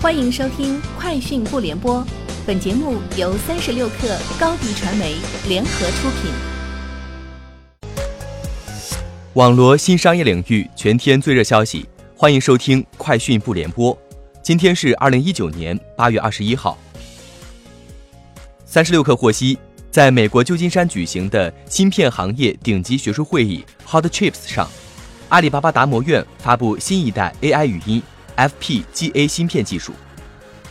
欢迎收听《快讯不联播》，本节目由三十六克高低传媒联合出品。网罗新商业领域全天最热消息，欢迎收听《快讯不联播》。今天是二零一九年八月二十一号。三十六克获悉，在美国旧金山举行的芯片行业顶级学术会议 Hot Chips 上，阿里巴巴达摩院发布新一代 AI 语音。FPGA 芯片技术，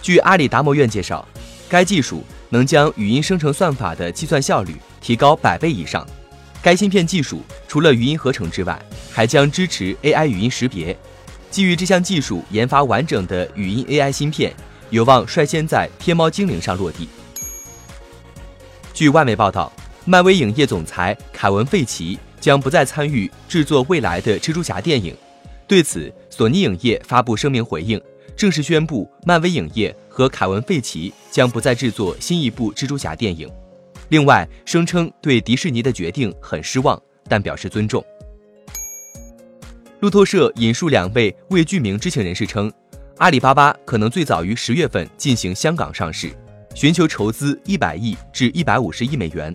据阿里达摩院介绍，该技术能将语音生成算法的计算效率提高百倍以上。该芯片技术除了语音合成之外，还将支持 AI 语音识别。基于这项技术研发完整的语音 AI 芯片，有望率先在天猫精灵上落地。据外媒报道，漫威影业总裁凯文·费奇将不再参与制作未来的蜘蛛侠电影。对此，索尼影业发布声明回应，正式宣布漫威影业和凯文·费奇将不再制作新一部蜘蛛侠电影。另外，声称对迪士尼的决定很失望，但表示尊重。路透社引述两位未具名知情人士称，阿里巴巴可能最早于十月份进行香港上市，寻求筹资一百亿至一百五十亿美元。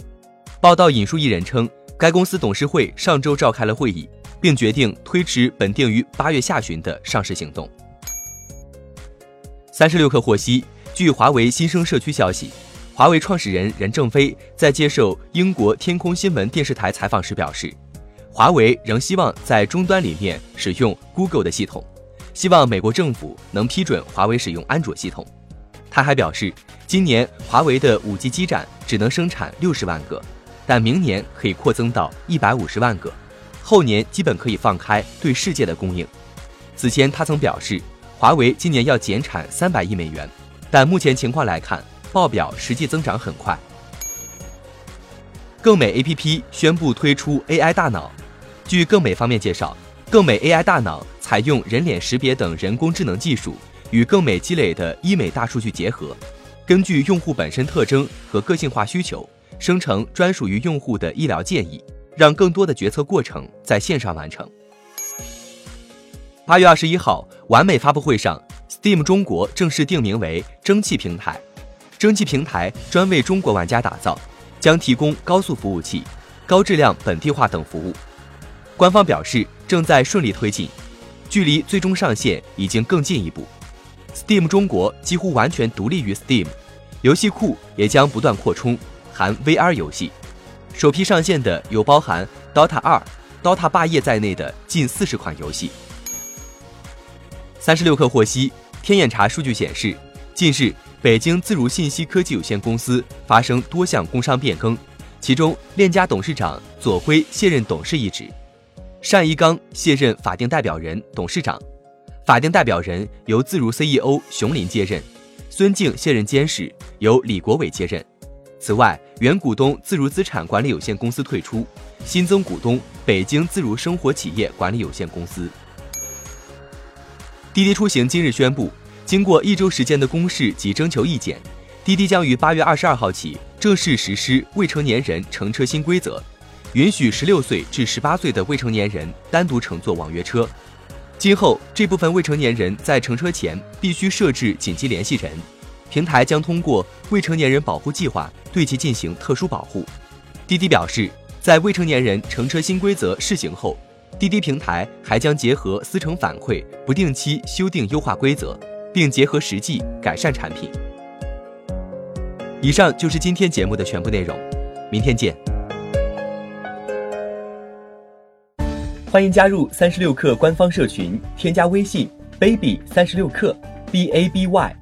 报道引述一人称，该公司董事会上周召开了会议。并决定推迟本定于八月下旬的上市行动。三十六氪获悉，据华为新生社区消息，华为创始人任正非在接受英国天空新闻电视台采访时表示，华为仍希望在终端里面使用 Google 的系统，希望美国政府能批准华为使用安卓系统。他还表示，今年华为的五 G 基站只能生产六十万个，但明年可以扩增到一百五十万个。后年基本可以放开对世界的供应。此前他曾表示，华为今年要减产三百亿美元，但目前情况来看，报表实际增长很快。更美 APP 宣布推出 AI 大脑。据更美方面介绍，更美 AI 大脑采用人脸识别等人工智能技术，与更美积累的医美大数据结合，根据用户本身特征和个性化需求，生成专属于用户的医疗建议。让更多的决策过程在线上完成。八月二十一号，完美发布会上，Steam 中国正式定名为蒸汽平台。蒸汽平台专为中国玩家打造，将提供高速服务器、高质量本地化等服务。官方表示正在顺利推进，距离最终上线已经更进一步。Steam 中国几乎完全独立于 Steam，游戏库也将不断扩充，含 VR 游戏。首批上线的有包含《DOTA 二》《DOTA 霸业》在内的近四十款游戏。三十六氪获悉，天眼查数据显示，近日北京自如信息科技有限公司发生多项工商变更，其中链家董事长左晖卸任董事一职，单一刚卸任法定代表人、董事长，法定代表人由自如 CEO 熊林接任，孙静卸任监事，由李国伟接任。此外，原股东自如资产管理有限公司退出，新增股东北京自如生活企业管理有限公司。滴滴出行今日宣布，经过一周时间的公示及征求意见，滴滴将于八月二十二号起正式实施未成年人乘车新规则，允许十六岁至十八岁的未成年人单独乘坐网约车。今后，这部分未成年人在乘车前必须设置紧急联系人。平台将通过未成年人保护计划对其进行特殊保护。滴滴表示，在未成年人乘车新规则试行后，滴滴平台还将结合司乘反馈，不定期修订优化规则，并结合实际改善产品。以上就是今天节目的全部内容，明天见。欢迎加入三十六氪官方社群，添加微信 baby 三十六氪 b a b y。